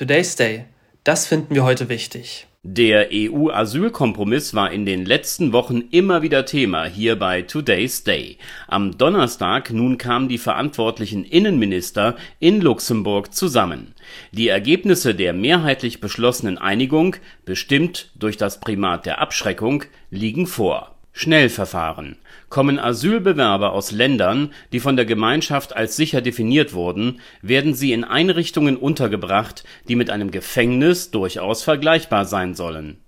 Today's Day. Das finden wir heute wichtig. Der EU-Asylkompromiss war in den letzten Wochen immer wieder Thema hier bei Today's Day. Am Donnerstag nun kamen die verantwortlichen Innenminister in Luxemburg zusammen. Die Ergebnisse der mehrheitlich beschlossenen Einigung, bestimmt durch das Primat der Abschreckung, liegen vor Schnellverfahren: Kommen Asylbewerber aus Ländern, die von der Gemeinschaft als sicher definiert wurden, werden sie in Einrichtungen untergebracht, die mit einem Gefängnis durchaus vergleichbar sein sollen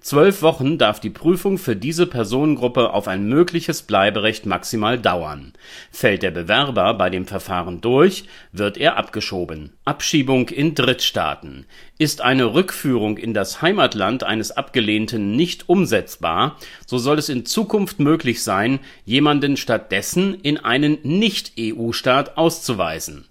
Zwölf Wochen darf die Prüfung für diese Personengruppe auf ein mögliches Bleiberecht maximal dauern. Fällt der Bewerber bei dem Verfahren durch, wird er abgeschoben. Abschiebung in Drittstaaten Ist eine Rückführung in das Heimatland eines Abgelehnten nicht umsetzbar, so soll es in Zukunft möglich sein, jemanden stattdessen in einen Nicht-EU-Staat auszuweisen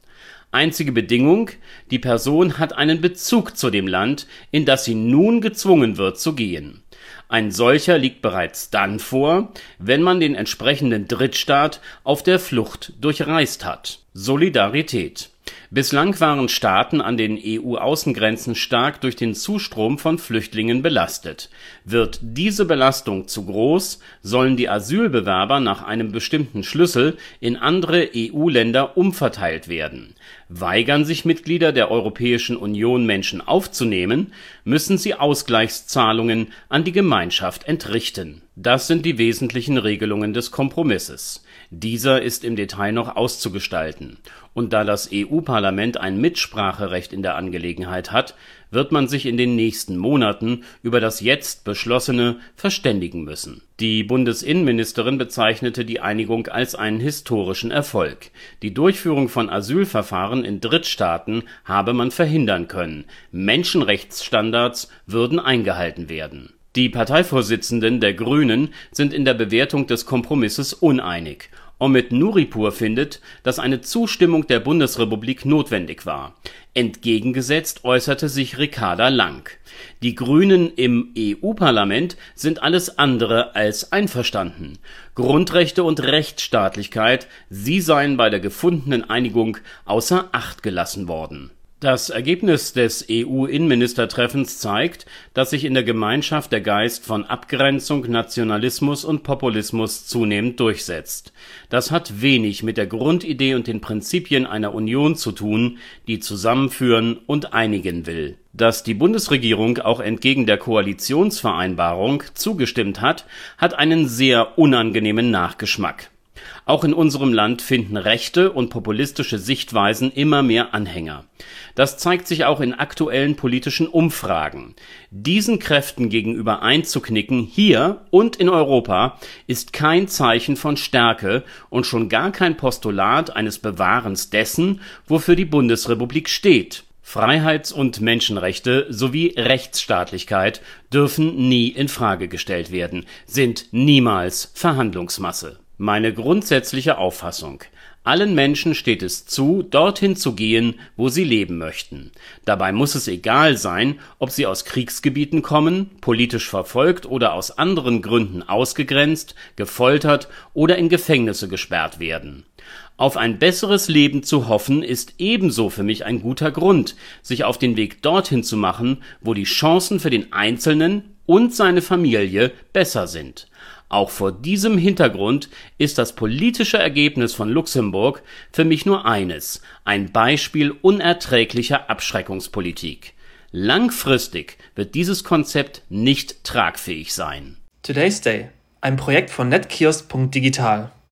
Einzige Bedingung: Die Person hat einen Bezug zu dem Land, in das sie nun gezwungen wird zu gehen. Ein solcher liegt bereits dann vor, wenn man den entsprechenden Drittstaat auf der Flucht durchreist hat. Solidarität Bislang waren Staaten an den EU-Außengrenzen stark durch den Zustrom von Flüchtlingen belastet. Wird diese Belastung zu groß, sollen die Asylbewerber nach einem bestimmten Schlüssel in andere EU-Länder umverteilt werden. Weigern sich Mitglieder der Europäischen Union Menschen aufzunehmen, müssen sie Ausgleichszahlungen an die Gemeinschaft entrichten. Das sind die wesentlichen Regelungen des Kompromisses. Dieser ist im Detail noch auszugestalten und da das EU-Parlament ein Mitspracherecht in der Angelegenheit hat, wird man sich in den nächsten Monaten über das jetzt Beschlossene verständigen müssen. Die Bundesinnenministerin bezeichnete die Einigung als einen historischen Erfolg. Die Durchführung von Asylverfahren in Drittstaaten habe man verhindern können. Menschenrechtsstandards würden eingehalten werden. Die Parteivorsitzenden der Grünen sind in der Bewertung des Kompromisses uneinig Omid Nuripur findet, dass eine Zustimmung der Bundesrepublik notwendig war. Entgegengesetzt äußerte sich Ricarda Lang. Die Grünen im EU-Parlament sind alles andere als einverstanden. Grundrechte und Rechtsstaatlichkeit, sie seien bei der gefundenen Einigung außer Acht gelassen worden das Ergebnis des EU-Innenministertreffens zeigt, dass sich in der Gemeinschaft der Geist von Abgrenzung, Nationalismus und Populismus zunehmend durchsetzt. Das hat wenig mit der Grundidee und den Prinzipien einer Union zu tun, die zusammenführen und einigen will. Dass die Bundesregierung auch entgegen der Koalitionsvereinbarung zugestimmt hat, hat einen sehr unangenehmen Nachgeschmack auch in unserem Land finden rechte und populistische Sichtweisen immer mehr Anhänger. Das zeigt sich auch in aktuellen politischen Umfragen. Diesen Kräften gegenüber einzuknicken, hier und in Europa, ist kein Zeichen von Stärke und schon gar kein Postulat eines Bewahrens dessen, wofür die Bundesrepublik steht. Freiheits- und Menschenrechte sowie Rechtsstaatlichkeit dürfen nie in Frage gestellt werden, sind niemals Verhandlungsmasse meine grundsätzliche Auffassung: Allen Menschen steht es zu, dorthin zu gehen, wo sie leben möchten. Dabei muss es egal sein, ob sie aus Kriegsgebieten kommen, politisch verfolgt oder aus anderen Gründen ausgegrenzt, gefoltert oder in Gefängnisse gesperrt werden. Auf ein besseres Leben zu hoffen, ist ebenso für mich ein guter Grund, sich auf den Weg dorthin zu machen, wo die Chancen für den Einzelnen und seine Familie besser sind auch vor diesem Hintergrund ist das politische Ergebnis von Luxemburg für mich nur eines, ein Beispiel unerträglicher Abschreckungspolitik. Langfristig wird dieses Konzept nicht tragfähig sein. Today's Day, ein Projekt von netkiosk.digital